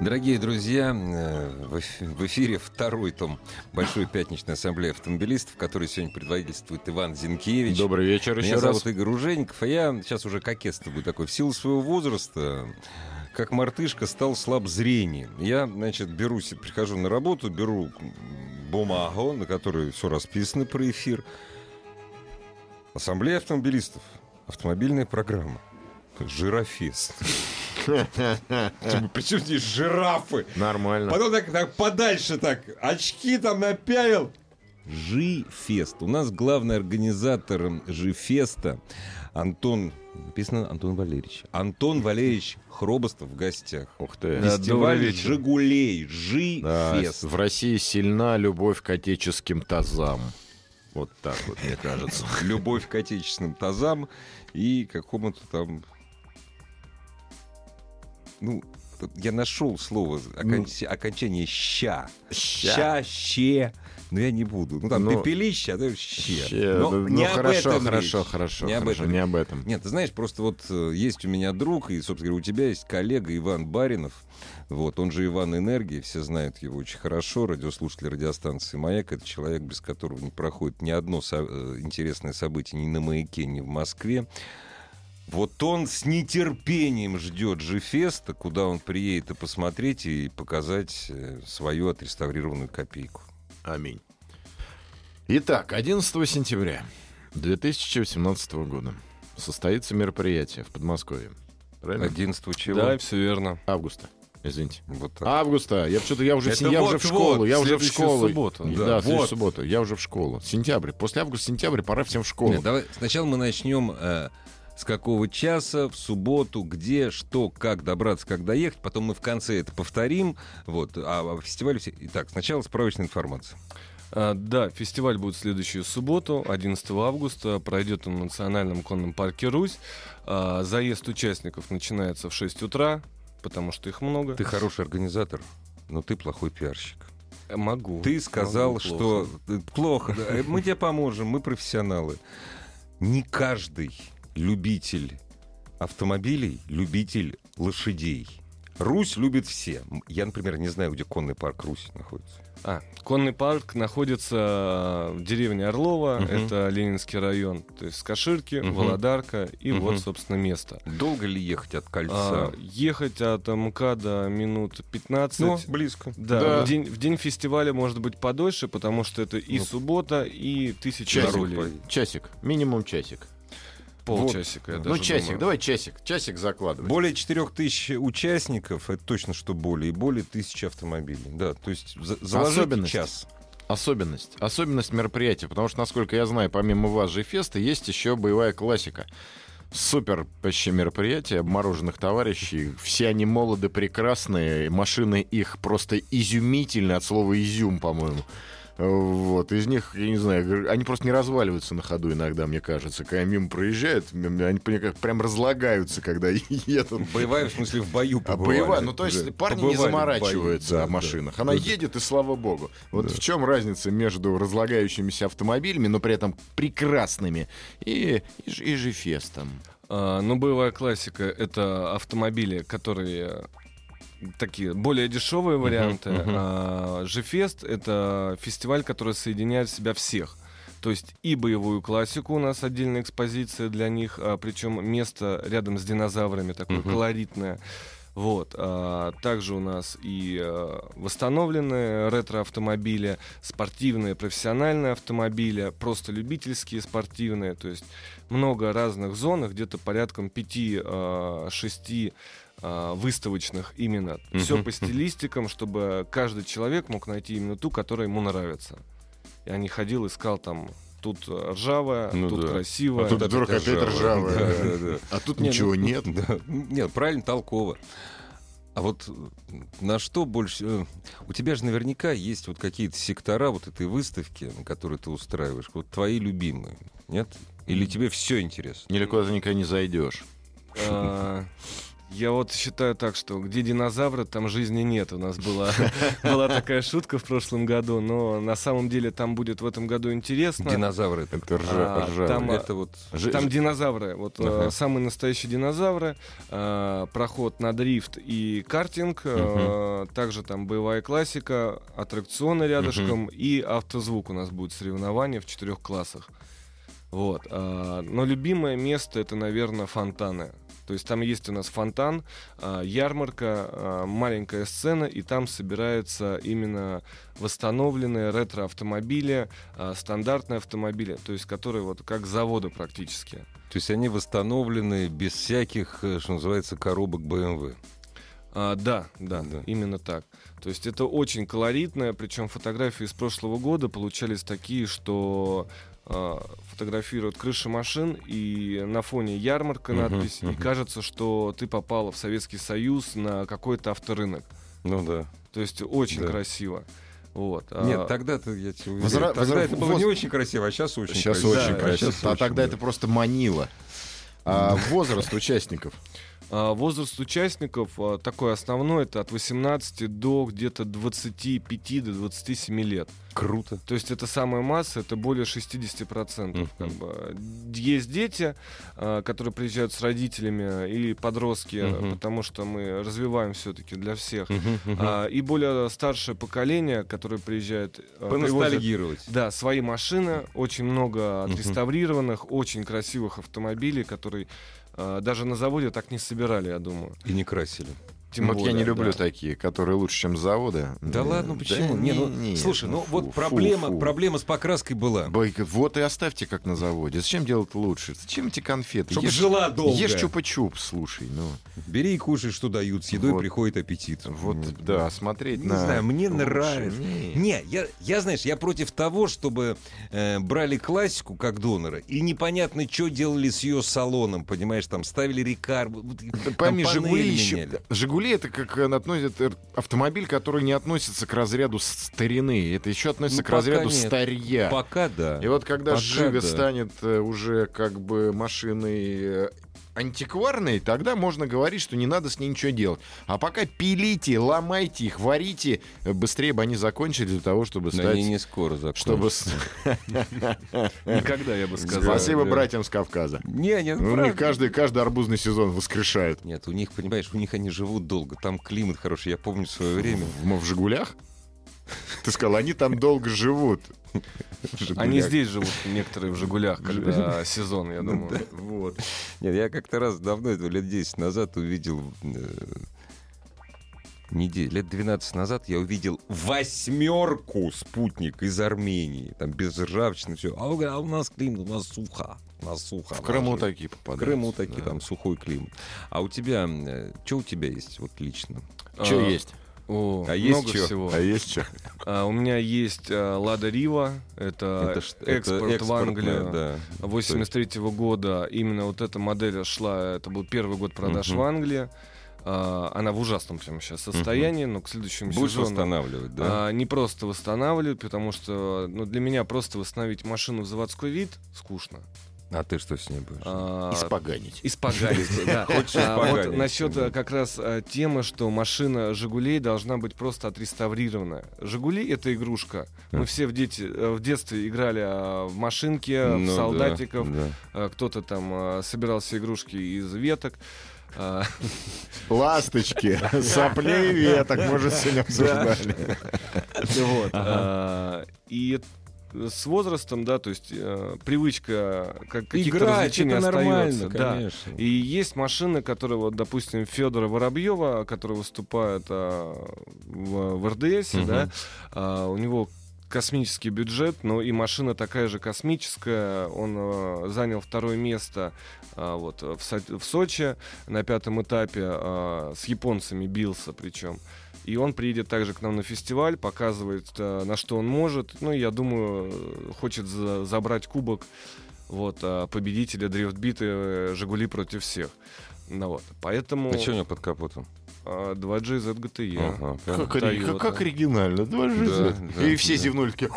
Дорогие друзья, э, в эфире второй том Большой пятничной ассамблеи автомобилистов, который сегодня предводительствует Иван Зинкевич. Добрый вечер Меня еще зовут раз. Игорь Ужеников, а я сейчас уже кокетствую такой. В силу своего возраста, как мартышка, стал слаб зрением. Я, значит, беру, се- прихожу на работу, беру бумагу, на которой все расписано про эфир. Ассамблея автомобилистов. Автомобильная программа. Жирофест. Причем здесь жирафы? Нормально. Потом так, так подальше так, очки там напялил. Жи-фест. У нас главный организатор Жи-феста Антон, написано Антон Валерьевич. Антон Валерьевич Хробостов в гостях. Ух ты. Да, Фестиваль вечер. Жигулей. Да, Жи-фест. в России сильна любовь к отеческим тазам. Вот так вот, мне кажется. Любовь к отечественным тазам и какому-то там... Ну, я нашел слово, оконч- окончание «ща». Ща. Ща, ще. Но я не буду. Ну, там Ну, пепелище, а то ще. Ща, Но ну, не ну, об хорошо, этом хорошо, речь. хорошо, Не об хорошо, этом. не об этом. Нет, ты знаешь, просто вот э, есть у меня друг, и, собственно говоря, у тебя есть коллега Иван Баринов. Вот, он же Иван Энергии, все знают его очень хорошо, радиослушатель радиостанции «Маяк». Это человек, без которого не проходит ни одно со- э, интересное событие ни на «Маяке», ни в Москве. Вот он с нетерпением ждет Жифеста, куда он приедет и посмотреть, и показать э, свою отреставрированную копейку. Аминь. Итак, 11 сентября 2018 года состоится мероприятие в Подмосковье. Правильно? 11 чего? Да, все верно. Августа. Извините. Вот так. Августа. Я что-то я уже, в Это я вот, уже в школу. вот, я уже в школу. субботу. Да, Да, вот. субботу. Я уже в школу. Сентябрь. После августа, сентября пора всем в школу. Нет, давай сначала мы начнем э, с какого часа, в субботу, где, что, как добраться, как доехать. Потом мы в конце это повторим. Вот, а, фестиваль... все- Итак, сначала справочная информация. А, да, фестиваль будет в следующую субботу, 11 августа. Пройдет он в Национальном конном парке «Русь». А, заезд участников начинается в 6 утра, потому что их много. Ты хороший организатор, но ты плохой пиарщик. Э, Могу. Ты сказал, Могу, что плохо. э, плохо. э, Мы тебе поможем, мы профессионалы. Не каждый любитель автомобилей, любитель лошадей. Русь любит все. Я, например, не знаю, где конный парк Русь находится. А, конный парк находится в деревне Орлова, Мгм. это Ленинский район, то есть Скаширки, Мгм. Володарка, и Мгм. вот, собственно, место. Долго ли ехать от кольца? А, ехать от МКАДа минут 15. Ну, близко. Да, Да. В, день, в день фестиваля может быть подольше, потому что это и Ну, суббота, и тысяча Часик. рублей. Часик. Минимум часик. Полчасика, я ну, даже часик. думаю. Давай часик. Часик закладывай. Более 4 тысяч участников, это точно что более, и более тысячи автомобилей. Да, то есть за- Особенность. час. Особенность. Особенность мероприятия. Потому что, насколько я знаю, помимо вас же феста, есть еще боевая классика. Супер вообще мероприятие обмороженных товарищей. Все они молоды, прекрасные. Машины их просто изумительны от слова изюм, по-моему. Вот, из них, я не знаю, они просто не разваливаются на ходу иногда, мне кажется. Когда мимо проезжают, они как прям разлагаются, когда едут. Боевая, в смысле, в бою А побывали. боевая, ну то есть Да, парни побывали не бою. заморачиваются Да, о да. машинах. Она Да, едет, и слава богу. Вот в чем разница между разлагающимися автомобилями, но при этом прекрасными, и, и, ж- и жифестом? А, ну, боевая классика — это автомобили, которые такие более дешевые варианты. А Жефест — это фестиваль, который соединяет в себя всех. То есть и боевую классику у нас отдельная экспозиция для них, а, причем место рядом с динозаврами такое Мгм. колоритное. Вот. а, также у нас и а, восстановленные ретро-автомобили, спортивные, профессиональные автомобили, просто любительские спортивные. То есть много разных зон, где-то порядком 5-6 выставочных именно. Мгм. Все по стилистикам, чтобы каждый человек мог найти именно ту, которая ему нравится. Я не ходил, искал там тут э, ржавая, Ну тут да. красивая. А тут вдруг опять ржавая. Да, да, да. А тут Не, ничего ну, нет. Да. Нет, правильно, толково. А вот на что больше... э, У тебя же наверняка есть вот какие-то сектора вот этой выставки, на которые ты устраиваешь, вот твои любимые, нет? Или тебе все интересно? Недалеко ты никогда не зайдешь. Я вот считаю так, что где динозавры, там жизни нет. У нас была, была такая шутка в прошлом году, но на самом деле там будет в этом году интересно. Динозавры это, ржа- А, ржавый. там, а, это вот... Там динозавры, вот э, Ага. самые настоящие динозавры, э, проход на дрифт и картинг, э, также там боевая классика, аттракционы рядышком и автозвук у нас будет соревнование в четырех классах. Вот. но любимое место это, наверное, фонтаны. То есть там есть у нас фонтан, а, ярмарка, а, маленькая сцена, и там собираются именно восстановленные ретро-автомобили, а, стандартные автомобили, то есть которые вот как с завода практически. То есть они восстановлены без всяких, э, что называется, коробок BMW. А, да, да, Да. именно так. То есть это очень колоритно, причем фотографии из прошлого года получались такие, что фотографируют крыши машин и на фоне ярмарка Мгм, надпись, и мгм. кажется, что ты попал в Советский Союз на какой-то авторынок. Ну да. То есть очень Да. красиво. Вот. а, Нет, тогда-то я тебе Возра- тогда возра- это было воз- не очень красиво, а сейчас очень Сейчас красиво. очень Да, красиво. щас А очень, тогда да. это просто манило. А возраст участников? А, Возраст участников а, такой основной, это от 18 до где-то 25 до 27 лет. Круто. То есть это самая масса, это более 60%. Мгм. Как бы. Есть дети, а, которые приезжают с родителями или подростки, Мгм. потому что мы развиваем все-таки для всех. Мгм. А, И более старшее поколение, которое приезжает, привозят, Поностальгировать. да, свои машины, очень много отреставрированных, очень красивых автомобилей, которые даже на заводе так не собирали, я думаю. И не красили. Тем вот я более, не люблю да. такие, которые лучше, чем с завода. Да ладно, почему? да не, ну, не, слушай, ну фу, вот фу, проблема, фу. проблема с покраской была. Вот и оставьте как на заводе. Зачем делать лучше? Зачем эти конфеты? Чтоб Ешь- жила долго. Ешь чупа-чуп, слушай, ну. Бери и кушай, что дают. С едой Вот. приходит аппетит. Вот, М, да, смотреть Не на... знаю, мне лучше. нравится. Не. Не, я, я, знаешь, я против того, чтобы э, брали классику как донора, и непонятно, что делали с ее салоном, понимаешь, там ставили рекар, вот, панели Жигули еще... меняли. Жигули это как э, относят э, автомобиль, который не относится к разряду старины. Это еще относится Ну, к разряду нет. старья. Пока да. И вот когда Пока Жига да. станет э, уже как бы машиной антикварной, тогда можно говорить, что не надо с ней ничего делать. А пока пилите, ломайте их, варите, э, быстрее бы они закончили для того, чтобы Но стать... они не скоро закончатся. Чтобы... Никогда, я бы сказал. Спасибо да. братьям с Кавказа. Не, не, У правда. них каждый, каждый арбузный сезон воскрешают. Нет, у них, понимаешь, у них они живут долго. Там климат хороший. Я помню в свое время. В, в Жигулях? Ты сказал, они там долго живут. В Они здесь живут, некоторые в Жигулях, когда сезон, я думаю. Вот. Нет, я как-то раз давно, это лет 10 назад увидел... э, недель, лет 12 назад я увидел восьмерку спутник из Армении. Там без ржавчины все. А, а у нас климат, у нас сухо. У нас сухо. В Крыму такие В попадают. Крыму такие, там сухой климат. А у тебя, что у тебя есть вот лично? Что А, есть? О, А есть много чё? всего. А есть что? А, у меня есть а, Лада Рива, это, это экспорт в экспортная, Англию. да. 83 года именно вот эта модель шла, это был первый год продаж Мгм. в Англии. А, она в ужасном прямо сейчас состоянии, но к следующему Будешь сезону восстанавливать, да? а, не просто восстанавливают, потому что ну, для меня просто восстановить машину в заводской вид скучно. А ты что с ней будешь? А, Испоганить. Испоганить, да. Хочешь А вот испоганить, насчет да. э, как раз э, темы, что машина «Жигулей» должна быть просто отреставрирована. «Жигули» — это игрушка. Мы все в, дети, э, в детстве играли а, в машинки, в Ну да, солдатиков. да. А, Кто-то там а, собирал себе игрушки из веток. А, Ласточки, соплей веток, мы уже сегодня обсуждали. вот. А, И с возрастом, да, то есть э, привычка как, каких-то Играть, развлечений это остается. да. конечно. И есть машины, которые, вот, допустим, Федора Воробьева, который выступает а, в, в РДС, Мгм. да, а, у него космический бюджет, но и машина такая же космическая. Он а, занял второе место а, вот, в, в Сочи на пятом этапе а, с японцами бился причем. И он приедет также к нам на фестиваль, показывает, а, на что он может. Ну, и я думаю, э, хочет за- забрать кубок вот, а, победителя дрифтбиты э, «Жигули против всех». Ну, вот. Поэтому А что у него под капотом? а, 2GZ GTE. Ага, Как, как- как оригинально, два жизни. да, И все да. зевнули такие.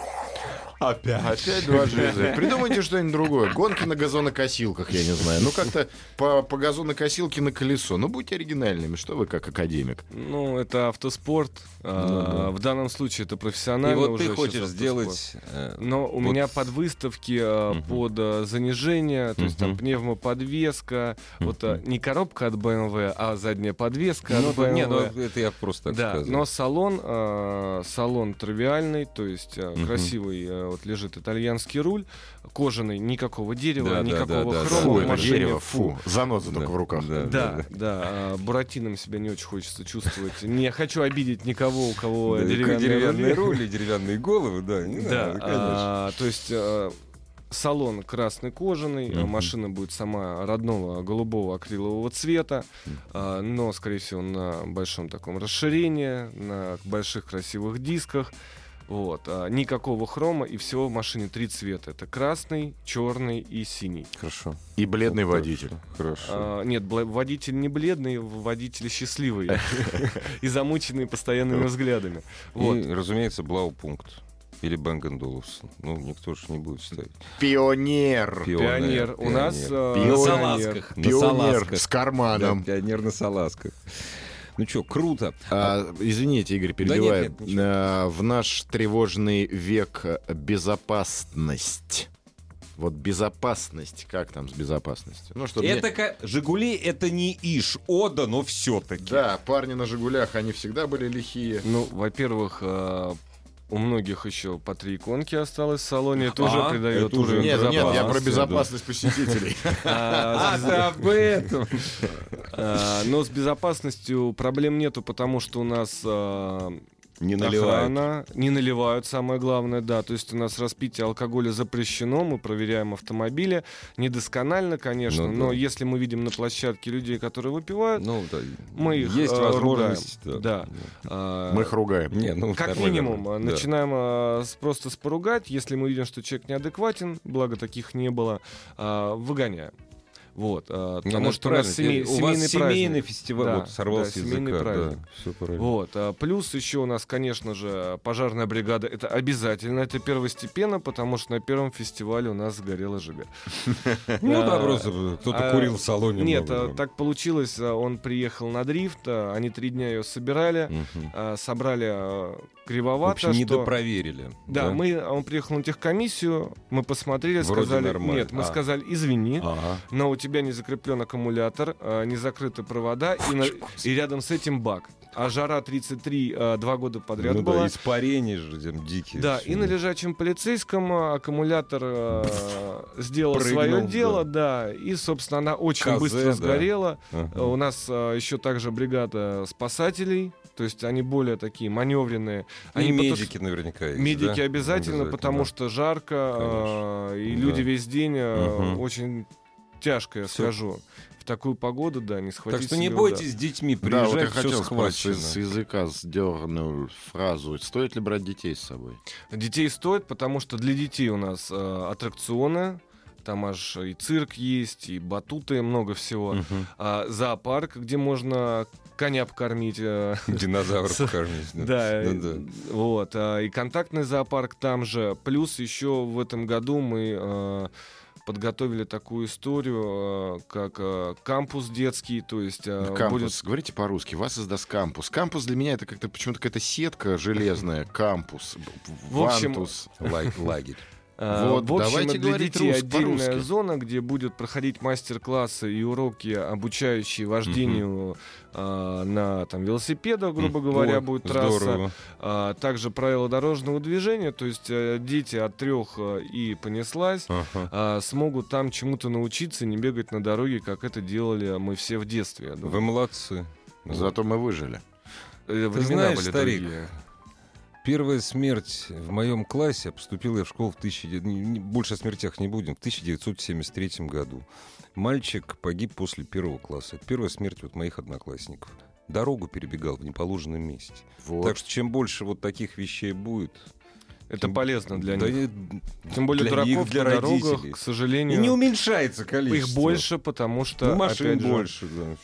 Опять, опять два жизни. Придумайте что-нибудь другое. Гонки на газонокосилках, я не знаю. Ну, как-то по, по газонокосилке на колесо. Ну, будьте оригинальными, что вы как академик. Ну, это автоспорт. а, да. В данном случае это И профессионально. вот уже ты хочешь сделать... э, Но у вот меня под выставки Мгм. под а, занижение, то есть там Мгм. пневмоподвеска, вот а, не коробка от BMW, а задняя подвеска ну, от да, не, ну, BMW. это я просто так Да, сказал. но салон, салон тривиальный, то есть красивый, вот лежит итальянский руль, кожаный, никакого дерева, Да, да, никакого да, да, хрома да. Фу, машине, дерево, фу. Заноза Да, только в руках. да, Да, да, а, Буратином себя не очень хочется чувствовать. Не хочу обидеть никого, у кого Да, деревянные деревянные рули. деревянные головы, да, не Да, надо, конечно. а, то есть а, салон красный кожаный, а, Мгм. машина будет сама родного голубого акрилового цвета, а, но, скорее всего, на большом таком расширении, на больших красивых дисках. Вот, а, никакого хрома, и всего в машине три цвета. Это красный, черный и синий. Хорошо. И бледный Вот водитель. Хорошо. А, нет, бла- водитель не бледный, водитель счастливый и замученный постоянными взглядами. Вот. И, разумеется, Блаупункт. Или Бенген Доловсон. Ну, никто же не будет ставить. Пионер. Пионер. У нас Пионер. На пионер. салазках. На Пионер салазках. с карманом. Да, пионер на салазках. Ну что, круто. А, извините, Игорь, перебиваю. нет, ничего. А, в наш тревожный век безопасность. Вот безопасность, как там с безопасностью? Ну, что Это ка- Жигули это не Иш, Ода, но все-таки. Да, парни на «Жигулях», они всегда были лихие. Ну, во-первых, э, у многих еще по три иконки осталось в салоне. Это уже А, придает это уже Нет, нет, я про безопасность, посетителей. А, ты об этом. а, Но с безопасностью проблем нету, потому что у нас а, Не наливают. охрана, не наливают, самое главное, да. То есть у нас распитие алкоголя запрещено, мы проверяем автомобили. Недосконально, конечно, Ну да. но если мы видим на площадке людей, которые выпивают, Ну, да. Мы их, Есть э, возможность. да. а, Мы их ругаем. Не, ну, Как нормально. минимум, Да. э, начинаем э, с- просто споругать. Если мы видим, что человек неадекватен, благо таких не было, э, выгоняем. Вот, э, Не, ну, что у нас семей- у вас семейный семейный праздник. фестиваль. Да, вот сорвался да, языка. семейный Да, праздник. все правильно. Вот, а плюс еще у нас, конечно же, пожарная бригада. Это обязательно, это первостепенно, потому что на первом фестивале у нас сгорела ЖГ. Ну, да, А, просто кто-то а, курил в салоне. Нет, а, да. так получилось, а, он приехал на дрифт, а, они три дня ее собирали, а, собрали а, В кривовато, общем, что... недопроверили. Да, мы, он приехал на техкомиссию, мы посмотрели, Вроде сказали, нормально. нет, мы А. сказали, извини, Ага. но у тебя не закреплен аккумулятор, а, не закрыты провода, и, на- и рядом с этим бак. А жара 33 а, два года подряд Ну была. да, испарения же дикие. Да, всё. и на лежачем полицейском а, аккумулятор а, сделал Прыгнул, свое да. дело, да. и, собственно, она очень Казе, быстро да. сгорела. Ага. А, У нас а, еще также бригада спасателей, то есть они более такие маневренные. И Они медики наверняка есть, Медики да? обязательно, потому да. что жарко, а, и Да. люди весь день а, Мгм. очень тяжко, я Всё. скажу. В такую погоду, да, не схватить Так что не бойтесь с детьми Да, вот я приезжать, все хотел схвачено. спросить, с языка сдернул фразу. Стоит ли брать детей с собой? Детей стоит, потому что для детей у нас а, аттракционы, там аж и цирк есть, и батуты, много всего. Мгм. А, зоопарк, где можно коня покормить. а, Динозавров покормить. Да, Ну вот. а, И контактный зоопарк там же. Плюс еще в этом году мы а, подготовили такую историю, а, как кампус детский, то есть Кампус. будет Говорите по-русски. Вас издаст кампус. Кампус для меня это как-то почему-то какая-то сетка железная. Кампус. Вантус. Лаг- Лагерь. А, Вот, в общем, давайте для детей рус- отдельная зона, где будет проходить мастер-классы и уроки, обучающие вождению а, на там, велосипедах, грубо говоря, ой, будет трасса. Здорово. А, также правила дорожного движения, то есть э, дети от трех э, и понеслась. Ага. а, смогут там чему-то научиться, не бегать на дороге, как это делали мы все в детстве. Вы молодцы. Зато мы выжили. Э, Времена знаешь, были старик, другие. Первая смерть в моем классе, поступил я в школу в 1900... не- не- Больше о смертях не будем. В 1973 году. Мальчик погиб после первого класса. Это первая смерть вот моих одноклассников. Дорогу перебегал в неположенном месте. Вот. Так что чем больше вот таких вещей будет... Это тем- полезно для Да них. Тем более для дураков них, для на дорогах, родителей. к И сожалению, не уменьшается количество. их больше, потому что, Ну, машин опять же, больше, да.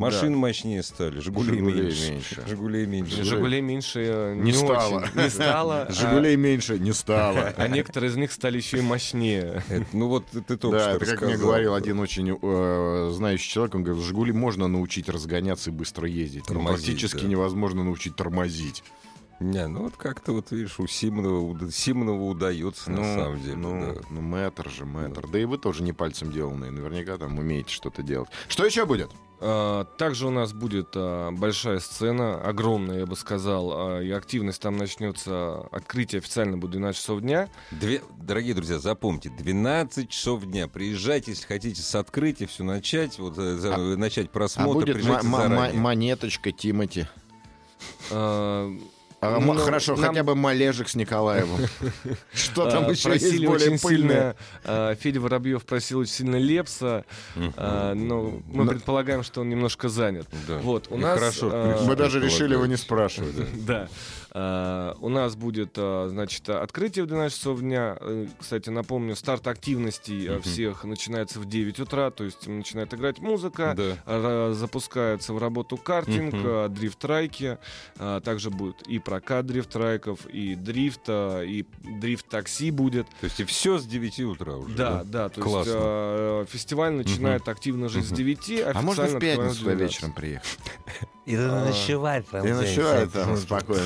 Машины мощнее стали, Жигулей, «Жигулей» меньше. меньше. Жигулей меньше. Жигулей меньше э, Не стало. очень. Не стало. а- Жигулей меньше не стало. А некоторые из них стали еще и мощнее. Это, ну вот ты только Да, что это как мне говорил один очень э, знающий человек, он говорит, Жигули можно научить разгоняться и быстро ездить, но Тормозить, практически да. невозможно научить тормозить. Не, ну вот как-то вот видишь, у Симонова, Симонову удается на самом деле. ну, да. ну, мэтр же, мэтр. Да и вы тоже не пальцем деланные, наверняка там умеете что-то делать. Что еще будет? А, Также у нас будет а, большая сцена, огромная, я бы сказал, а, и активность там начнется, открытие официально будет 12 часов дня. Две- дорогие друзья, запомните, 12 часов дня. Приезжайте, если хотите с открытия все начать, вот э, за- начать А просмотр, будет приезжайте ма- ма- заранее. монеточка Тимати. А, Ну, хорошо, нам- хотя бы Малежик с Николаевым. Что там еще есть более очень пыльное? а, Федя Воробьев просил очень сильно Лепса, а, но мы предполагаем, что он немножко занят. Вот, у нас... хорошо, Мы даже решили его не спрашивать. да. Да. А, У нас будет, а, значит, открытие в 12 часов дня. Э, Кстати, напомню, старт активностей Мгм. всех начинается в 9 утра, то есть начинает играть музыка, Да. запускается в работу картинг, а, дрифт-трайки, также будет и прокат дрифт-трайков, и дрифт, а, и дрифт-такси будет. То есть и все с 9 утра уже. Да, да, то Классно. есть фестиваль начинает активно жить с Мгм. 9, А можно в официально пятницу открываем в туда 12. вечером приехать? И А, ночевать там. И ночевать там спокойно.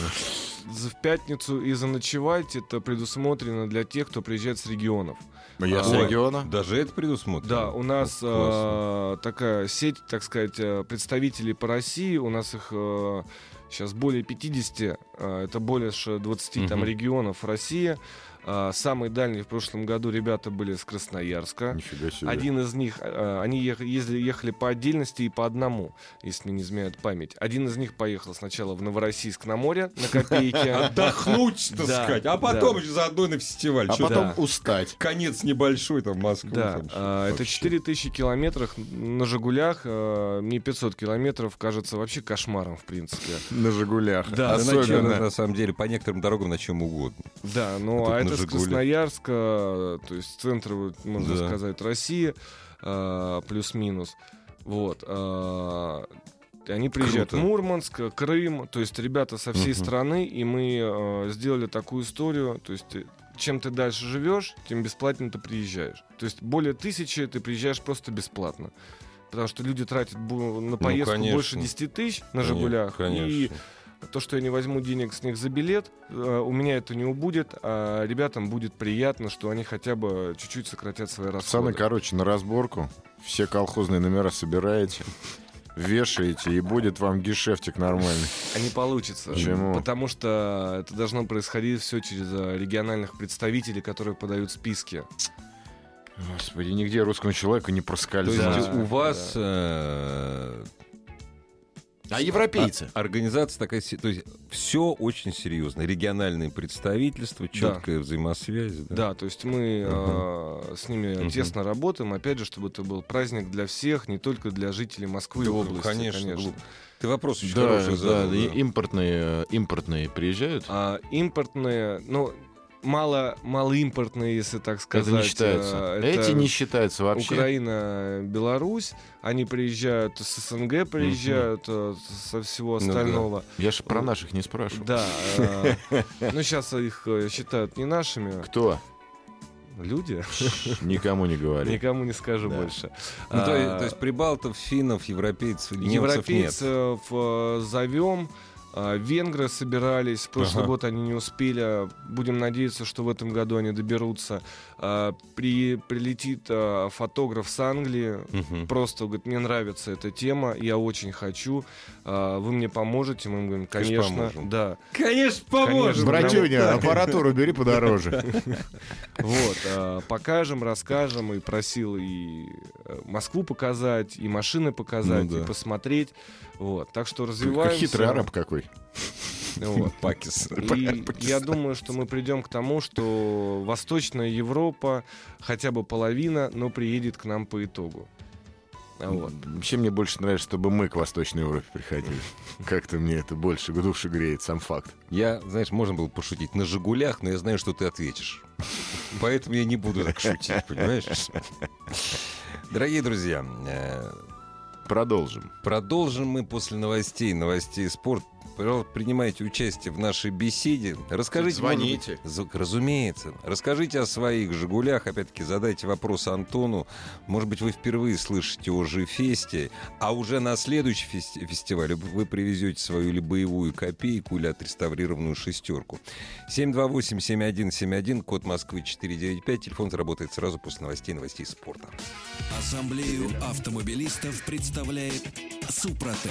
За- В пятницу и заночевать это предусмотрено для тех, кто приезжает с регионов. Я с Ой. региона. Даже это предусмотрено. Да, у нас э, такая сеть, так сказать, э, представителей по России. У нас их сейчас более 50. э, это больше 20 там Мгм. регионов России. Э, самый дальний в прошлом году ребята были с Красноярска. Нифига себе. Один из них, э, они ех- ездили, ехали по отдельности и по одному, если мне не изменяет память. Один из них поехал сначала в Новороссийск на море на копейке. Отдохнуть, так сказать. А потом еще заодно на фестиваль. А потом устать. Конец небольшой, там, Москва. Да, а, это вообще. 4000 километров на «Жигулях». а, Мне 500 километров кажется вообще кошмаром, в принципе. На Жигулях. Да, Особенно. на самом деле, по некоторым дорогам на чем угодно. Да, ну А а это с. Красноярска, то есть центр, можно Да. сказать, России, а, плюс-минус. Вот. а, Они приезжают Круто. Мурманск, Крым, то есть ребята со всей Мгм. страны, и мы а, сделали такую историю, то есть э, чем ты дальше живешь, тем бесплатно ты приезжаешь. То есть более тысячи ты приезжаешь просто бесплатно. Потому что люди тратят на поездку Ну, конечно. больше 10 тысяч на Конечно, «Жигулях». И Конечно. То, что я не возьму денег с них за билет, э, у меня это не убудет, а ребятам будет приятно, что они хотя бы чуть-чуть сократят свои Пацаны, расходы. короче, на разборку. Все колхозные номера собираете, вешаете, и будет вам гешефтик нормальный. А не получится. Почему? Потому что это должно происходить все через э, региональных представителей, которые подают списки. Господи, нигде русскому человеку не То проскользнуть. есть Да, у вас э, А европейцы? а- организация такая, то есть все очень серьезно. Региональные представительства, четкая взаимосвязь. Да. Да, то есть мы э, с ними Мгм. тесно работаем, опять же, чтобы это был праздник для всех, не только для жителей Москвы и области. конечно, глупо. Ты вопрос очень Да, хороший да, задал. и да. импортные, импортные приезжают. А импортные, ну, мало, малоимпортные, если так сказать. это не считается. э, это Эти не считаются вообще. Украина, Беларусь, они приезжают с СНГ, приезжают э, со всего Ну да. остального. Я же про наших не спрашивал. Да, э, ну сейчас их считают не нашими Кто? люди, Никому не говори. никому не скажу Да. больше. Ну, то, А, есть- то есть прибалтов, финнов, европейцев, немцев нет. Европейцев э, зовем. А, Венгры собирались, в прошлый Ага. год они не успели. Будем надеяться, что в этом году они доберутся. А, При, прилетит а, фотограф с Англии. Мгм. Просто говорит, мне нравится эта тема, я очень хочу. Вы мне поможете? Мы говорим, Конечно, конечно, поможем. да. Конечно, поможем. Братюня, аппаратуру бери подороже. Вот, покажем, расскажем. И просил и э, Москву показать, и машины показать, Ну и посмотреть. Вот, так что развиваемся. хитрый араб какой. Вот. Пакис. И Пакистан. я думаю, что мы придем к тому, что Восточная Европа, хотя бы половина, но приедет к нам по итогу. А Вот. Вообще мне больше нравится, чтобы мы к Восточной Европе приходили. Как-то мне это больше к душе греет, сам факт. Я, знаешь, можно было пошутить на «Жигулях», но я знаю, что ты ответишь. Поэтому я не буду так шутить, понимаешь? Дорогие друзья, э, Продолжим. Продолжим мы после новостей, новостей спорт. Пожалуйста, принимайте участие в нашей беседе. Расскажите, Звоните. может разумеется. Расскажите о своих «Жигулях». Опять-таки, задайте вопрос Антону. Может быть, вы впервые слышите о Жифесте, а уже на следующий фести- фестивале вы привезете свою или боевую копейку, или отреставрированную шестерку. 728-7171, код Москвы 495. Телефон заработает сразу после новостей, новостей спорта. Ассамблею автомобилистов представляет Супротек.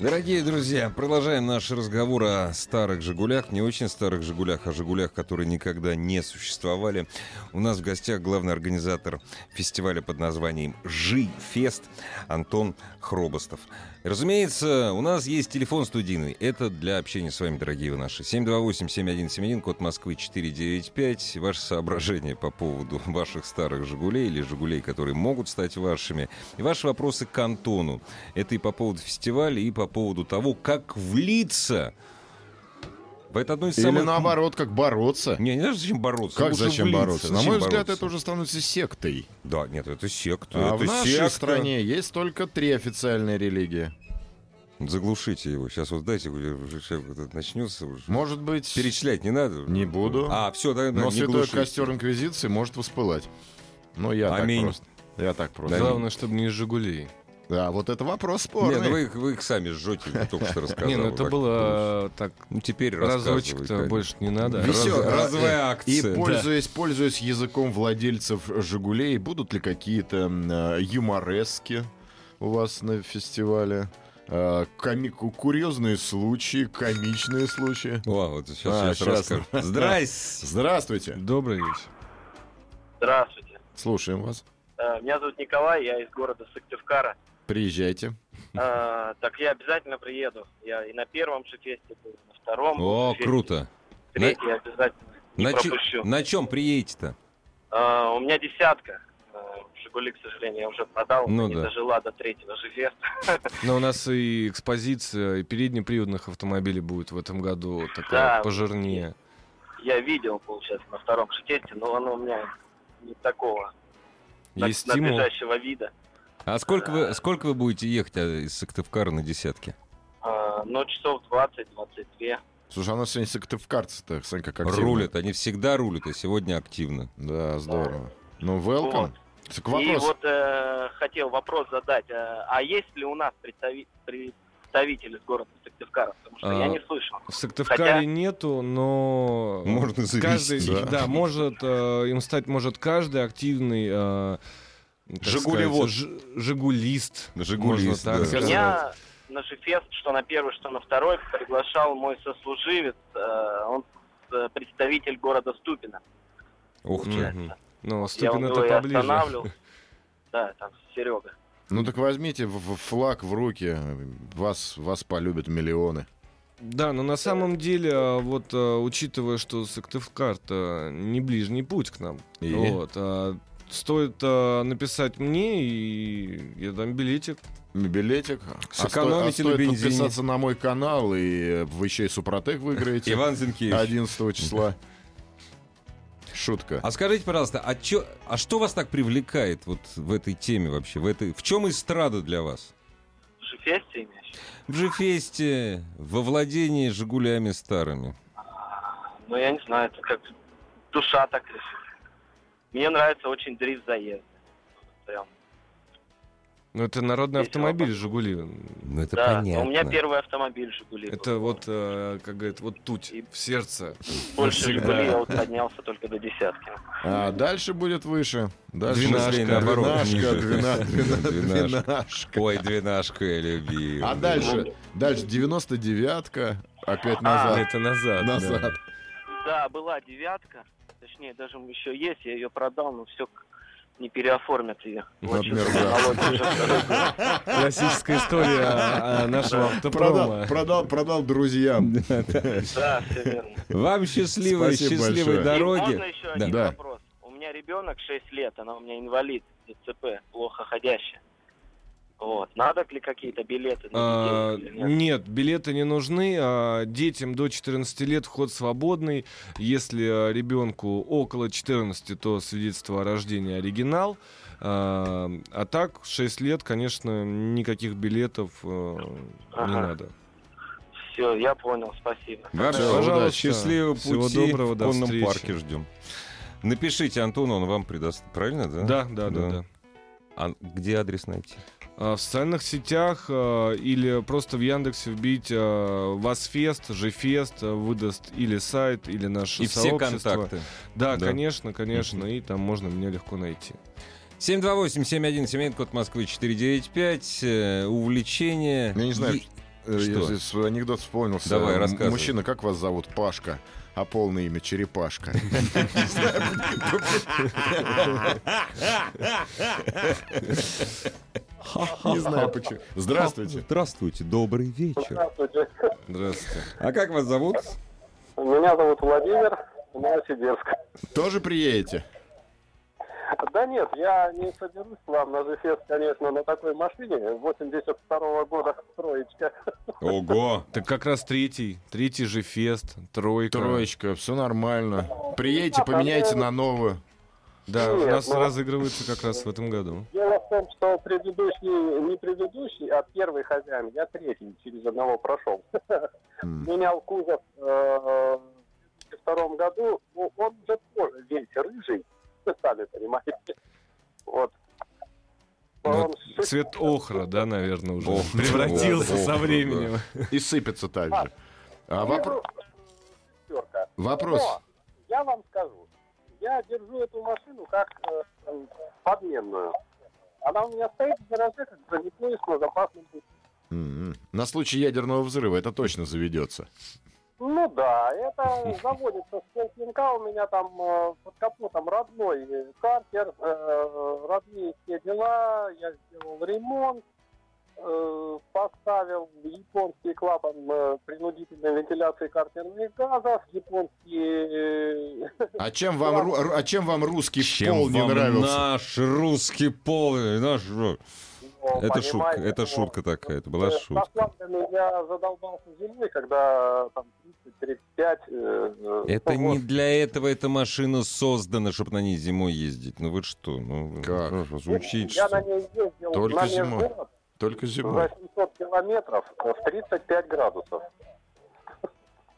Дорогие друзья, продолжаем наш разговор о старых «Жигулях», не очень старых «Жигулях», а «Жигулях», которые никогда не существовали. У нас в гостях главный организатор фестиваля под названием «Жи-фест» Антон Хробостов. Разумеется, у нас есть телефон студийный. Это для общения с вами, дорогие вы наши. 728-7171, код Москвы 495. Ваши соображения по поводу ваших старых «Жигулей» или «Жигулей», которые могут стать вашими. И ваши вопросы к Антону. Это и по поводу фестиваля, и по поводу того, как влиться в это одно из Или самых... наоборот, как бороться. Не, не знаю, зачем бороться. Как Лучше зачем влиться. бороться? На Зачем мой взгляд, бороться? это уже становится сектой. Да, нет, это секта. А это в нашей секта. стране есть только три официальные религии. Заглушите его. Сейчас вот дайте, сейчас начнется. уже. Может быть, Перечислять не надо? Не буду. А, все, да, но не святой глушите. костер Инквизиции может воспылать. Но я Аминь. так просто. Я так просто. Главное, чтобы не из «Жигулей». Да, вот это вопрос Не, спорный. ну вы их, вы их сами жжете, только что рассказал. Не, ну это было так, Ну теперь разочек-то больше не надо. Разовая И акция. пользуясь, пользуясь языком владельцев «Жигулей», будут ли какие-то э, юморески у вас на фестивале? Э, коми- ку- курьезные случаи, комичные случаи? О, вот сейчас, А, сейчас щас. расскажу. Здрасте. Здравствуйте. Добрый вечер. Здравствуйте. Слушаем вас. Э, Меня зовут Николай, я из города Сыктывкара. Приезжайте. Э, Так я обязательно приеду. Я и на первом же фесте был, и на втором. О, фесте. круто. Третий я обязательно не На, пропущу. на чем приедете-то? Э, У меня десятка. Э, Жигули, к сожалению, я уже продал. Ну не да. дожила до третьего же феста. Но у нас и экспозиция и переднеприводных автомобилей будет в этом году такая Да. пожирнее. Я видел, получается, на втором же но оно у меня не такого на- Есть стимул. надлежащего вида. А сколько вы, сколько вы будете ехать а, из Сыктывкара на десятке? Э, Но часов 20-22. Слушай, а у нас сегодня сыктывкарцы-то, Санька, как. Рулят, они всегда рулят, а сегодня активно. Да, здорово. Ну, welcome. Так И вопрос. вот э, хотел вопрос задать. э, а есть ли у нас представи- представитель из города Сыктывкара? Потому что я А, не слышал. В Сыктывкаре Хотя- нету, но Можно каждый, завести. да. может э, им стать может каждый активный э, так Жигулевод. сказать, ж- жигулист, Жигулист, можно так да. Меня на Жифест, что на первый, что на второй, приглашал мой сослуживец. э, он э, представитель города Ступино. Ух ты. Ну, у Ступин это поближе. останавливал. Да, там Серега. Ну так возьмите флаг в руки, вас, вас полюбят миллионы. Да, но на самом деле, а, вот а, учитывая, что Сыктывкар-то не ближний путь к нам, И? вот, а, стоит а, написать мне, и я дам билетик. Билетик. Сэкономите а сто- а на стоит бензине. подписаться на мой канал, и вы еще и Супротек выиграете Иван Зинкевич. 11 числа. Шутка. А скажите, пожалуйста, а, чё- а что вас так привлекает вот в этой теме вообще? В, этой, в чем эстрада для вас? В Жифесте имеешь? В Жифесте, во владении «Жигулями» старыми. Ну, я не знаю, это как душа так решила. Мне нравится очень дрифт заезд. Прям. Ну, это народный Весело автомобиль послушать. «Жигули». Ну, это да, понятно. у меня первый автомобиль «Жигули». Это был. вот, а, как говорят, вот тут, И- в сердце. Больше. «Жигули» я вот поднялся только до десятки. А дальше будет выше. Дальше Двенашка, двенашка, наоборот, двенашка, Двенашка. двенашка. Ой, двенашку я любил. А дальше, дальше 99-ка, опять А, назад. Это назад. да. Назад. Да, была девятка. Точнее, даже еще есть, я ее продал, но все не переоформят ее. Классическая история а, нашего автопрома. продал, продал друзьям. Да. Вам счастливой, счастливой дороги. можно еще один Да. вопрос? У меня ребенок 6 лет, она у меня инвалид, ДЦП, плохо ходящая. Вот. Надо ли какие-то билеты на А, детей или нет? Нет, билеты не нужны. а, Детям до 14 лет вход свободный. Если а, ребенку около 14, то свидетельство о рождении оригинал. А а так, 6 лет, конечно, никаких билетов не Ага. надо. Все, я понял, спасибо. Вообще, Да, пожалуйста. счастливого Всего пути доброго, в до встречи. парке ждем. Напишите Антону, он вам придаст. Правильно, да? Да, да, да, да. А где адрес найти? А В социальных сетях а, или просто в Яндексе вбить а, Васфест, Жефест выдаст или сайт, или наше И все сообщество. контакты. Да, Да. конечно, конечно, и там можно меня легко найти. 728-7171, код Москвы 495. э, увлечение. Я не знаю, э, Что? я здесь свой анекдот вспомнился. Давай, рассказывай. Мужчина, как вас зовут? Пашка. А полное имя Черепашка. Не знаю почему. Здравствуйте. Здравствуйте, добрый вечер. Здравствуйте. Здравствуйте. А как вас зовут? Меня зовут Владимир, Новосибирск. Тоже приедете? Да нет, я не соберусь к вам на Жефест, конечно, на такой машине. 82 года троечка. Ого. Так как раз третий, третий же фест, тройка. Троечка, все нормально. Приедете, поменяйте на новую. Да, у Нет, нас ну- разыгрывается как раз в этом году. Дело в том, что предыдущий, не предыдущий, а первый хозяин, я третий через одного прошел. М. Менял кузов э, в 2002 году, ну, он уже тоже весь рыжий, сами понимаете. Вот. Ну, Он Цвет охра, да, наверное, уже Ох, превратился ох, со временем. И сыпется так же. А вопро- шестерка. вопрос. Но я вам скажу, я держу эту машину как э, подменную. Она у меня стоит в гараже, как бронепоезд на запасном пути. М-м. На случай ядерного взрыва это точно заведется. Ну да, это заводится с полклинка, у меня там э, под капотом родной э, картер, э, родные все дела, я сделал ремонт, поставил японский клапан э, принудительной вентиляции картерных газов, японские... э, А чем вам, а чем вам русский Чем пол не вам нравился? наш русский пол? Наш... ну, Это шутка, это ну, шутка такая, это была э, шутка. Я задолбался зимой, когда э, там 30-35... э, э, Это ну, не вот. для этого эта машина создана, чтобы на ней зимой ездить. Ну вы что? Ну, Как? звучит, Я что... на ней ездил Только на зимой. межгород Только зимой. 800 километров э, в 35 градусов.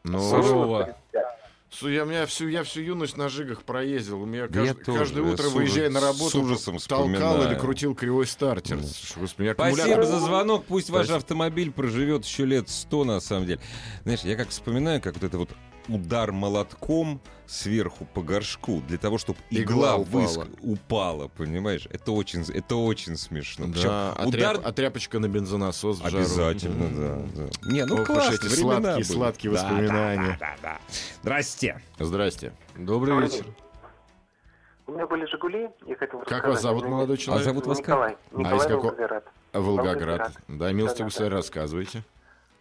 Ну, Сурово. 35. Су- Я, меня всю, я всю юность на жигах проездил. У меня Я кажд- тоже, каждое я утро, с выезжая на с работу, ужасом толкал вспоминаю. или крутил кривой стартер. Господи, аккумулятор- Спасибо за звонок. Пусть ваш Спасибо. автомобиль проживет еще лет сто, на самом деле. Знаешь, я как вспоминаю, как вот это вот удар молотком сверху по горшку для того, чтобы игла, Игла упала. выск- упала, понимаешь? Это очень, это очень смешно. Причем Да, а, удар тряп- а тряпочка на бензонасос в жару. обязательно, да, да. Не, ну Ох классно, эти сладкие, были. сладкие Да, воспоминания. Да, да, да, да. Здрасте. Здрасте. Добрый вечер. У меня были «Жигули», я хотел Как рассказать. вас зовут, молодой А человек? зовут вас как? Николай. А Николай из какого- Волгоград. А Волгоград. Волгоград. Да, милости Да-да-да. государь, рассказывайте.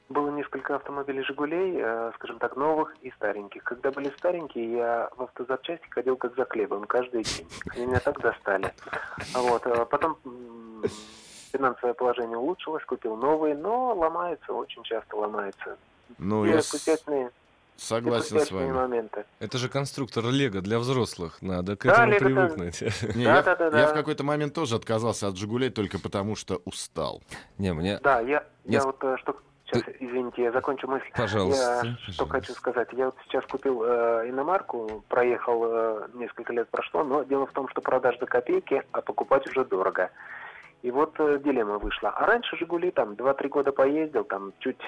Было несколько автомобилей «Жигулей», э, скажем так, новых и стареньких. Когда были старенькие, я в автозапчасти ходил как за хлебом каждый день. Они меня так достали. Вот. э, Потом финансовое положение улучшилось, купил новые, но ломается, очень часто ломается. Ну, И я с- согласен с вами. моменты. Это же конструктор Лего для взрослых. Надо к Да, этому Лего, да. привыкнуть. Не, Да, я, да, да, я да. в какой-то момент тоже отказался от «Жигулей» только потому, что устал. Не, мне, Да, я, я Неск- вот э, что... Сейчас, извините, я закончу мысль. пожалуйста. Я что пожалуйста. хочу сказать. Я вот сейчас купил э, иномарку, проехал, э, несколько лет прошло, но дело в том, что продаж до копейки, а покупать уже дорого. И вот э, дилемма вышла. А раньше «Жигули» там 2-3 года поездил, там чуть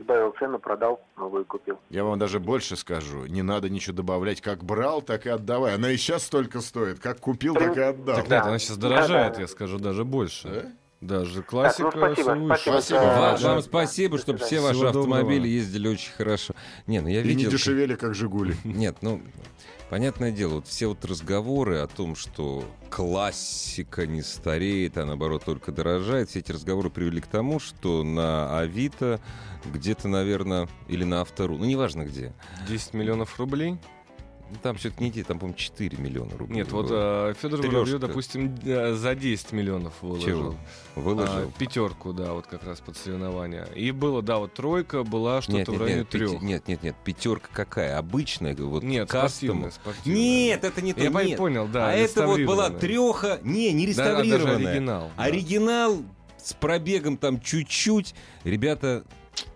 сбавил цену, продал, новую купил. Я вам даже больше скажу. Не надо ничего добавлять. Как брал, так и отдавай. Она и сейчас столько стоит. Как купил, так и отдал. Так Да. нет, она сейчас дорожает, я скажу, даже больше. Да? Даже классика спасибо, всё выше. спасибо. Спасибо. Да, Вам, да. вам спасибо, чтобы все Всего ваши доброго. автомобили ездили очень хорошо. Не, ну я И не видел... дешевели, как «Жигули». Нет, ну, понятное дело, вот все вот разговоры о том, что классика не стареет, а наоборот только дорожает, все эти разговоры привели к тому, что на Авито где-то, наверное, или на Автору, ну, неважно где, 10 миллионов рублей? Ну, там все-таки не те, там, по-моему, 4 миллиона рублей. Нет, вот а, Федор. Воробьев, допустим, э, за 10 миллионов выложил. Чего? Выложил. А, пятерку, да, вот как раз под соревнования. И было, да, вот тройка была что-то нет, в районе нет, пяти- трех. нет, нет, нет, пятерка какая? Обычная, вот Нет, кастом. спортивная, спортивная. Нет, это не то. Я нет. понял, да. а это вот была треха, не, не Да, реставрированная. оригинал. да. Оригинал с пробегом там чуть-чуть. Ребята,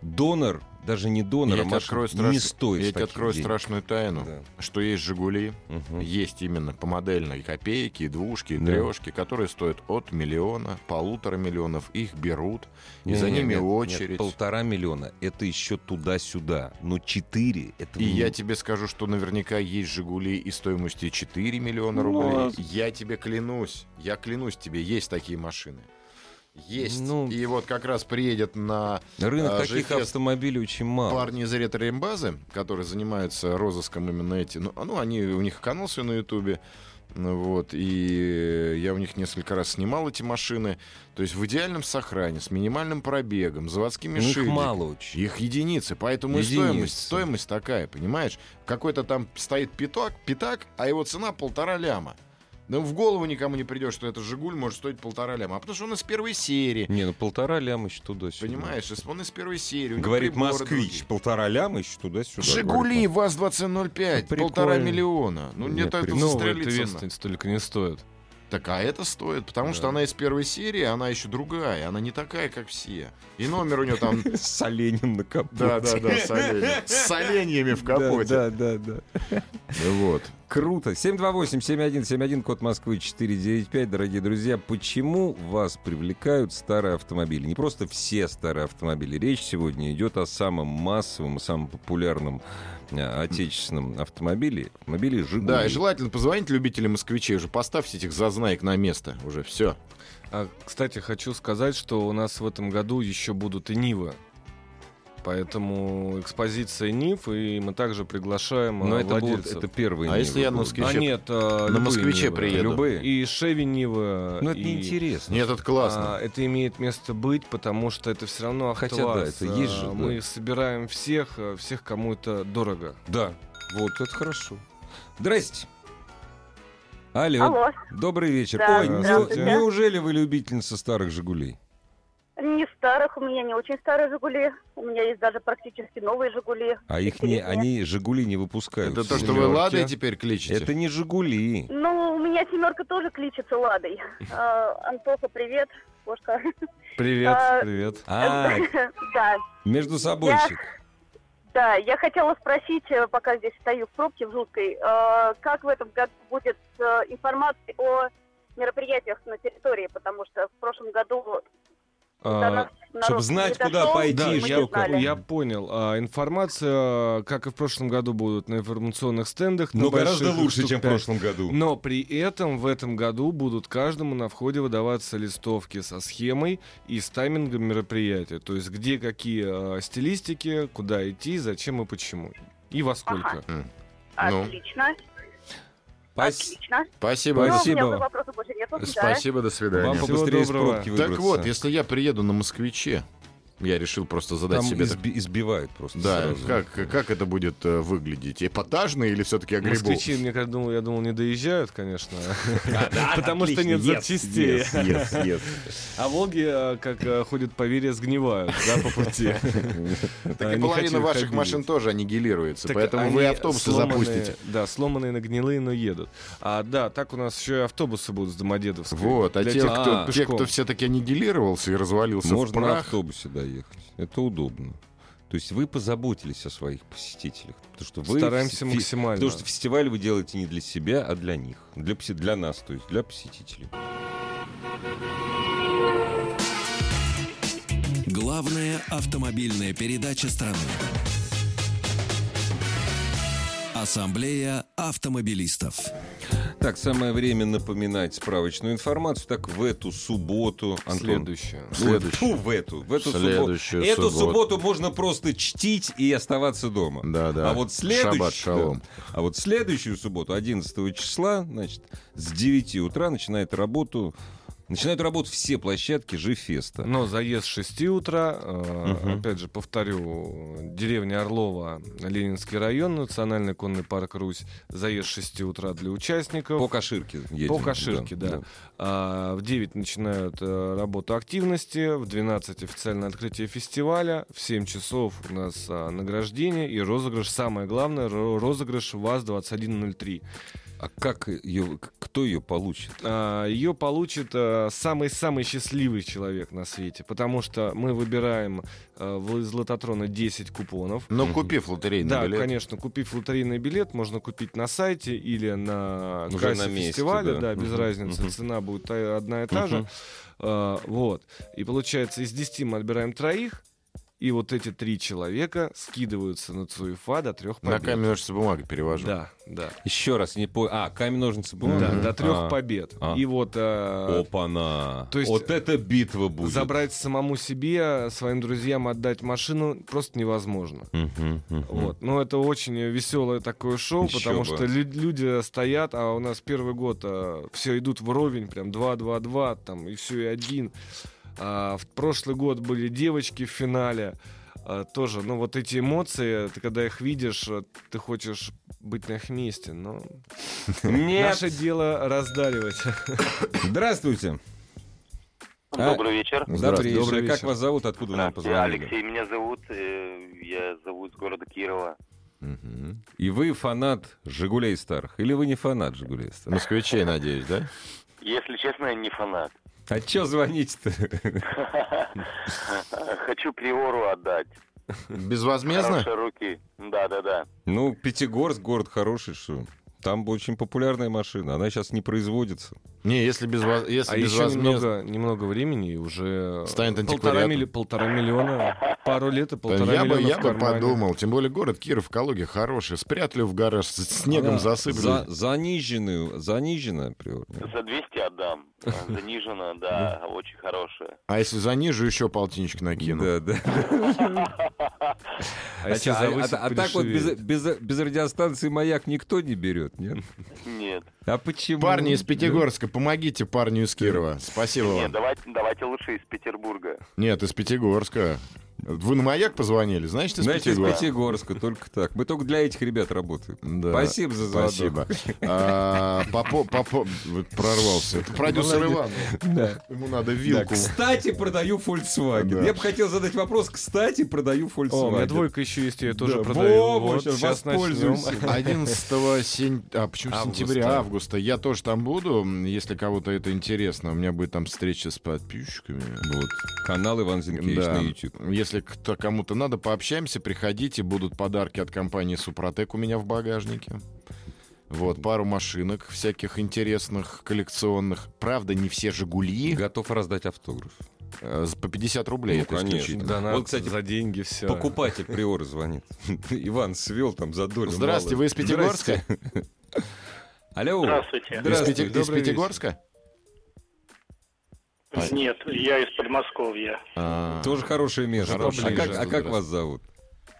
донор, даже не донор, Я а открою, не страш- стоит я тебе открою денег. страшную тайну, Да. что есть «Жигули», Мгм. есть именно по модельной копейки, двушки, Да. трешки, которые стоят от миллиона, полутора миллионов. Их берут, и за Не-не-не, ними нет, очередь. нет, полтора миллиона. Это еще туда-сюда. Но четыре это... И ну, я тебе скажу, что наверняка есть «Жигули» и стоимостью 4 миллиона Ну, рублей. а- Я тебе клянусь, я клянусь тебе, есть такие машины. Есть. Ну- И вот как раз приедет на Рынок а, таких Жифест автомобилей очень мало. парни из ретро-базы, которые занимаются розыском именно эти. Ну, ну, они, у них канал свой на Ютубе. Ну, вот, и я у них несколько раз снимал эти машины. То есть в идеальном сохране, с минимальным пробегом, заводскими У них шильдиками. мало очень. Их единицы, поэтому и Единицы. стоимость, стоимость такая, понимаешь? Какой-то там стоит пятак, пятак, а его цена полтора ляма. Да в голову никому не придет, что это «Жигуль» может стоить полтора ляма. А потому что он из первой серии. Не, ну полтора ляма еще туда-сюда. Понимаешь, он из первой серии. Говорит москвич, другие. полтора ляма еще туда-сюда. «Жигули» Говорит, ВАЗ-2005, Прикольно. полтора миллиона. Ну, Нет, это это застрелиться столько не стоит. Так, а это стоит, потому что Да. она из первой серии, она еще другая, она не такая, как все. И номер у нее там... С оленем на капоте. Да-да-да, с оленем. С оленями в капоте. Да, да, да. Вот. Круто. 728-7171, код Москвы 495. Дорогие друзья, почему вас привлекают старые автомобили? Не просто все старые автомобили. Речь сегодня идет о самом массовом, самом популярном э, отечественном автомобиле. Автомобиле «Жигули». Да, и желательно позвонить любителям москвичей уже, поставьте этих зазнаек на место, уже все. А, кстати, хочу сказать, что у нас в этом году еще будут и Нивы. Поэтому экспозиция Нив, и мы также приглашаем Но а, это владельцев. это первые А если Нивы я на москвиче А нет, а, на москвиче Нивы. приеду. Любые? И Шеви Нивы. Ну, это и- неинтересно. Нет, это классно. А, это имеет место быть, потому что это все равно Хотя АвтоВАЗ. да, это есть же, А, да. Мы собираем всех, всех, кому это дорого. Да, вот, это хорошо. Здрасте. Алло. Алло. Добрый вечер. Да, Ой, не- здравствуйте. неужели вы любительница старых «Жигулей»? Не старых, у меня не очень старые «Жигули». У меня есть даже практически новые «Жигули». А их не, они «Жигули» не выпускают. Это то, что вы Ладой теперь кличете? Это не «Жигули». Ну, у меня «семерка» тоже кличется «Ладой». А, Антоха, привет. Кошка. Привет, А, привет. А, Да, между собойчик. да. Я хотела спросить, э, пока здесь стою в пробке в жуткой, э, как в этом году будет э, информация о мероприятиях на территории, потому что в прошлом году А, нас народ чтоб не знать, куда дошел, пойти, Да, я, знали. я понял. А, информация, как и в прошлом году, будут на информационных стендах. Но гораздо больших, лучше, чем в пять. прошлом году. Но при этом в этом году будут каждому на входе выдаваться листовки со схемой и с таймингом мероприятия. То есть где какие а, стилистики, куда идти, зачем и почему. И во сколько. Ну, Отлично, Отлично. спасибо. Ну, у Спасибо. меня уже вопросов больше нету. да. Спасибо, до свидания. Вам побыстрее из пробки Так выбраться. вот, если я приеду на москвиче, я решил просто задать Там себе... так- изби- избивают просто Да, сразу. как, как это будет э, выглядеть? Эпатажно или все-таки огребов? Москвичи, мне кажется, думал, я думал, не доезжают, конечно. Потому что нет запчастей. А Волги, а, как а, ходят по вере, сгнивают, да, по пути. Так и половина ваших машин тоже аннигилируется, поэтому вы автобусы запустите. Да, сломанные на гнилые, но едут. А, да, так у нас еще и автобусы будут с Домодедовской. Вот, а Для те, тех, кто, все-таки аннигилировался и развалился Можно в на прах, автобусе доехать. Это удобно. То есть вы позаботились о своих посетителях. Потому что вы Стараемся фи- максимально. Потому что фестиваль вы делаете не для себя, а для них. Для, для нас, то есть для посетителей. Главная автомобильная передача страны. Ассамблея автомобилистов. Так, самое время напоминать справочную информацию. Так, в эту субботу... Антон, Следующее. Ну, Следующую. фу, в эту. В эту Следующую субботу. Эту субботу. можно просто чтить и оставаться дома. Да, да. А вот следующую... Шаббат шалом. да. А вот следующую субботу, 11 числа, значит, с 9 утра начинает работу... Начинают работать все площадки Жифеста. Но заезд с 6 утра, Мгм. опять же, повторю, деревня Орлова, Ленинский район, Национальный конный парк Русь, заезд с 6 утра для участников. По Каширке едем. По Каширке, да. А, в 9 начинают э, работу активности, в 12 официальное открытие фестиваля, в 7 часов у нас а, награждение и розыгрыш, самое главное, ро- розыгрыш ВАЗ-2103. А как ее, кто ее получит? А, Ее получит а, самый-самый счастливый человек на свете, потому что мы выбираем а, в из лототрона 10 купонов. Ну, купив лотерейный Да, билет. конечно, купив лотерейный билет, можно купить на сайте или на Уже кассе на месте, фестиваля, да. да, без Мгм, разницы, мгм. цена будет одна и та же. Мгм. А, вот. И получается, из 10 мы отбираем троих, и вот эти три человека скидываются на ЦУЕФА до трех На побед. камень, ножницы, бумага перевожу. Да, да. Еще раз, не по... А, камень, ножницы, бумага. Да, до трех А. побед. А. И вот а, Опа-на. То есть вот это битва будет. забрать самому себе, своим друзьям отдать машину просто невозможно. Мгм, мгм. Вот. Но это очень веселое такое шоу, Еще потому бы. что лю- люди стоят, а у нас первый год все идут вровень, прям 2-2-2, там, и все, и один. А в прошлый год были девочки в финале. А, тоже, ну, вот эти эмоции, ты когда их видишь, э, ты хочешь быть на их месте, но Нет. наше дело раздаривать. Здравствуйте. А, Добрый вечер. Добрый Здравствуйте. вечер. Добрый Как вас зовут? Откуда нам позвонили? Алексей меня зовут. э, Я зовут с города Кирова. И вы фанат «Жигулей» старых? Или вы не фанат «Жигулей» старых? Москвичей, надеюсь, да? Если честно, я не фанат. А чё звоните-то? Хочу Приору отдать. Безвозмездно? Хорошие руки. Да-да-да. Ну, Пятигорск город хороший, что? Там очень популярная машина. Она сейчас не производится. Не, если, безво... если А еще безвозмездно... немного, немного времени, и уже Станет полтора, милли- полтора миллиона, пару лет и Да полтора я бы, миллиона я в бы подумал. Тем более город Киров, Калуги хороший. Спрятали в гараж, с снегом Она засыпали. За, заниженную, заниженная приор. За 200 отдам. А, Занижено, да, очень хорошая. А если занижу, еще полтинничек накину. Да, да. А а- а- а так вот без, без, без радиостанции «Маяк» никто не берет, нет? Нет. А почему? Парни из Пятигорска, помогите парню из Кирова. Спасибо Нет, вам. давайте, давайте лучше из Петербурга. Нет, из Пятигорска. Вы на маяк позвонили, значит, из Значит, из Пятигорска. Пятигорска, только так. Мы только для этих ребят работаем. Да. Спасибо за звонок. Спасибо. А, Попо, Попо- прорвался. Это продюсер Иван. Да. Ему надо Да, вилку. кстати, продаю Volkswagen. Да. Я бы хотел задать вопрос. Кстати, продаю Volkswagen. О, у меня двойка еще есть, я ее тоже Да, продаю. во, Вот, сейчас сейчас начнем. 11 сентября, а почему Августа. сентября, августа, я тоже там буду, если кого-то это интересно, у меня будет там встреча с подписчиками. Вот. Канал Иван Зинкевич Да. на YouTube. Если кто, кому-то надо, пообщаемся, приходите, будут подарки от компании Супротек у меня в багажнике. Вот, пару машинок всяких интересных, коллекционных. Правда, не все «Жигули». Готов раздать автограф. Э, По 50 рублей Ну, это конечно. исключительно. Донат Вот, кстати, за деньги все. Покупатель приора звонит. Иван свел там за долю. Здравствуйте, малую. вы из Пятигорска? Алло. Здравствуйте. Из, Здравствуйте, Пяти- из Пятигорска? Нет, я из Подмосковья. А, Тоже хорошее место. Хорошее а как, а как вас зовут?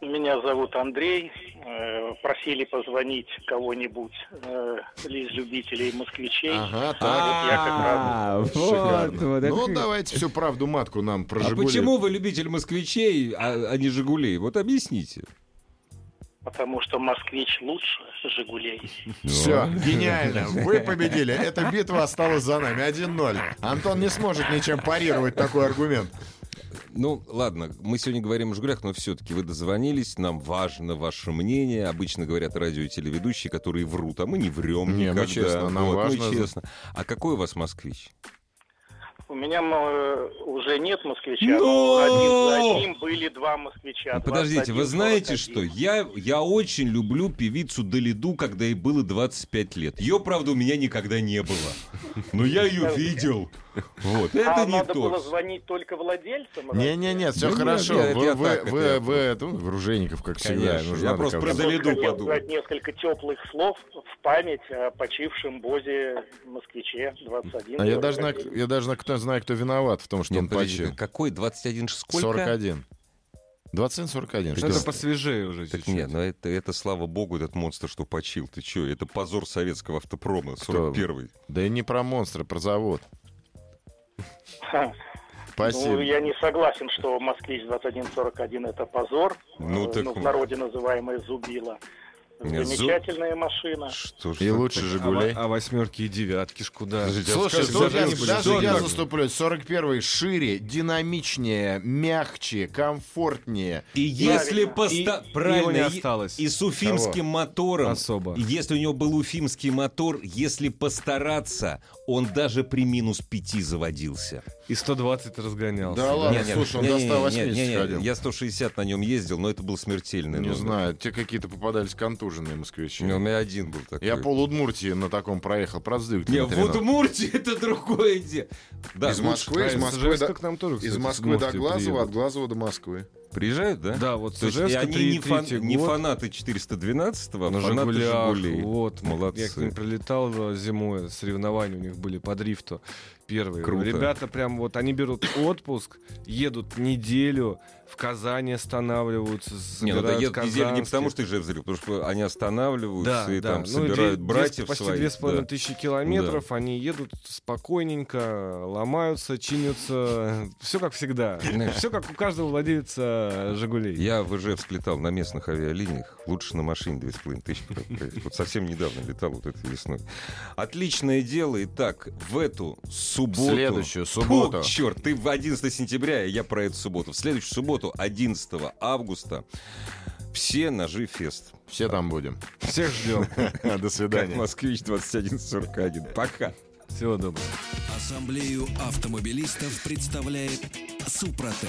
Меня зовут Андрей. Э, Просили позвонить кого-нибудь э, из любителей москвичей. Ага, так. вот я как раз- А, вот, Шикарно. вот, ну, это- давайте всю правду матку нам про А «Жигули». почему вы любитель москвичей, а, а не Жигулей? Вот объясните. Потому что москвич лучше Жигулей. Все, гениально. Вы победили. Эта битва осталась за нами. 1-0. Антон не сможет ничем парировать такой аргумент. Ну, ладно, мы сегодня говорим о «Жигулях», но все-таки вы дозвонились, нам важно ваше мнение. Обычно говорят радио и телеведущие, которые врут, а мы не врем Не, мы никогда. честно, нам Вот, мы важно. честно. А какой у вас москвич? У меня э, уже нет москвича, Но! но один за одним были два москвича. Ну, Подождите, вы 21, знаете 41. что? Я, я очень люблю певицу Далиду, когда ей было 25 лет. Ее, правда, у меня никогда не было. Но я ее видел. Вот, это а не надо то. было звонить только владельцам? Не-не-не, все нет, хорошо. я- Вы, я вы, так, вы, это- вы, ну, в Ружейников, как всегда. Конечно, нужна я просто про хотел подумал. сказать несколько теплых слов в память о почившем Бозе москвиче 21. А я даже, 41. на- я даже на- кто, знаю, кто виноват в том, что Нет, он подождите, почил. какой? 21 сколько? 41. 21-41. Ну, Что? Это посвежее уже Так чуть-чуть. нет, ну это, это, слава богу, этот монстр, что почил. Ты что, это позор советского автопрома, 41-й. Да и не про монстра, про завод. Спасибо. Ну, я не согласен, что москвич 2141 это позор. Ну, Э, так в вот. народе называемая Зубила. Нет, Зу- Замечательная машина. Что И лучше А, «Жигулей». во- а восьмерки и девятки ж куда? Подождите, а Слушай, тут даже я, даже заступлюсь. 41-й шире, динамичнее, мягче, комфортнее. И если поста... И- Правильно, не и- осталось. И с уфимским мотором. Особо. Если у него был уфимский мотор, если постараться, он даже при минус 5 заводился. И 120 разгонялся. Да ладно, Не-не, слушай, он не-не, до 180 не-не, ходил. Я 160 на нем ездил, но это был смертельный Не номер. знаю, те какие-то попадались контуженные москвичи. У меня один был такой. Я пол Удмуртии на таком проехал. Правда, с двигателем Не, в 13. Удмуртии это другое дело. Да, Из Москвы, из. Москвы до- к нам тоже, Из кстати, с Москвы до Глазова, приедут. от Глазова до Москвы. Приезжают, да? Да, вот То есть и они не, фан- 3-3 не фанаты 412-го, а На фанаты Жигулей. вот, Молодцы. Я к ним прилетал э, зимой, соревнования у них были по дрифту первые. Круто. Ребята прям вот, они берут отпуск, едут неделю, в Казани останавливаются, Не, ну да едут неделю не потому, что Ижев взрыв, потому что они останавливаются Да, и да. там Ну, собирают две- братьев почти своих. две с половиной да. тысячи километров, они едут спокойненько, ломаются, чинятся, все как всегда, все как у каждого владельца Жигулей. Я в Ижевск летал на местных авиалиниях, лучше на машине 2,5 тысячи. Вот совсем недавно летал вот этой весной. Отличное дело. Итак, в эту субботу... Следующую субботу. Фу, черт, ты в 11 сентября, я про эту субботу. В следующую субботу, 11 августа, все ножи фест. Все там будем. Всех ждем. До свидания. Москвич 2141. Пока. Всего доброго. Ассамблею автомобилистов представляет Супротек.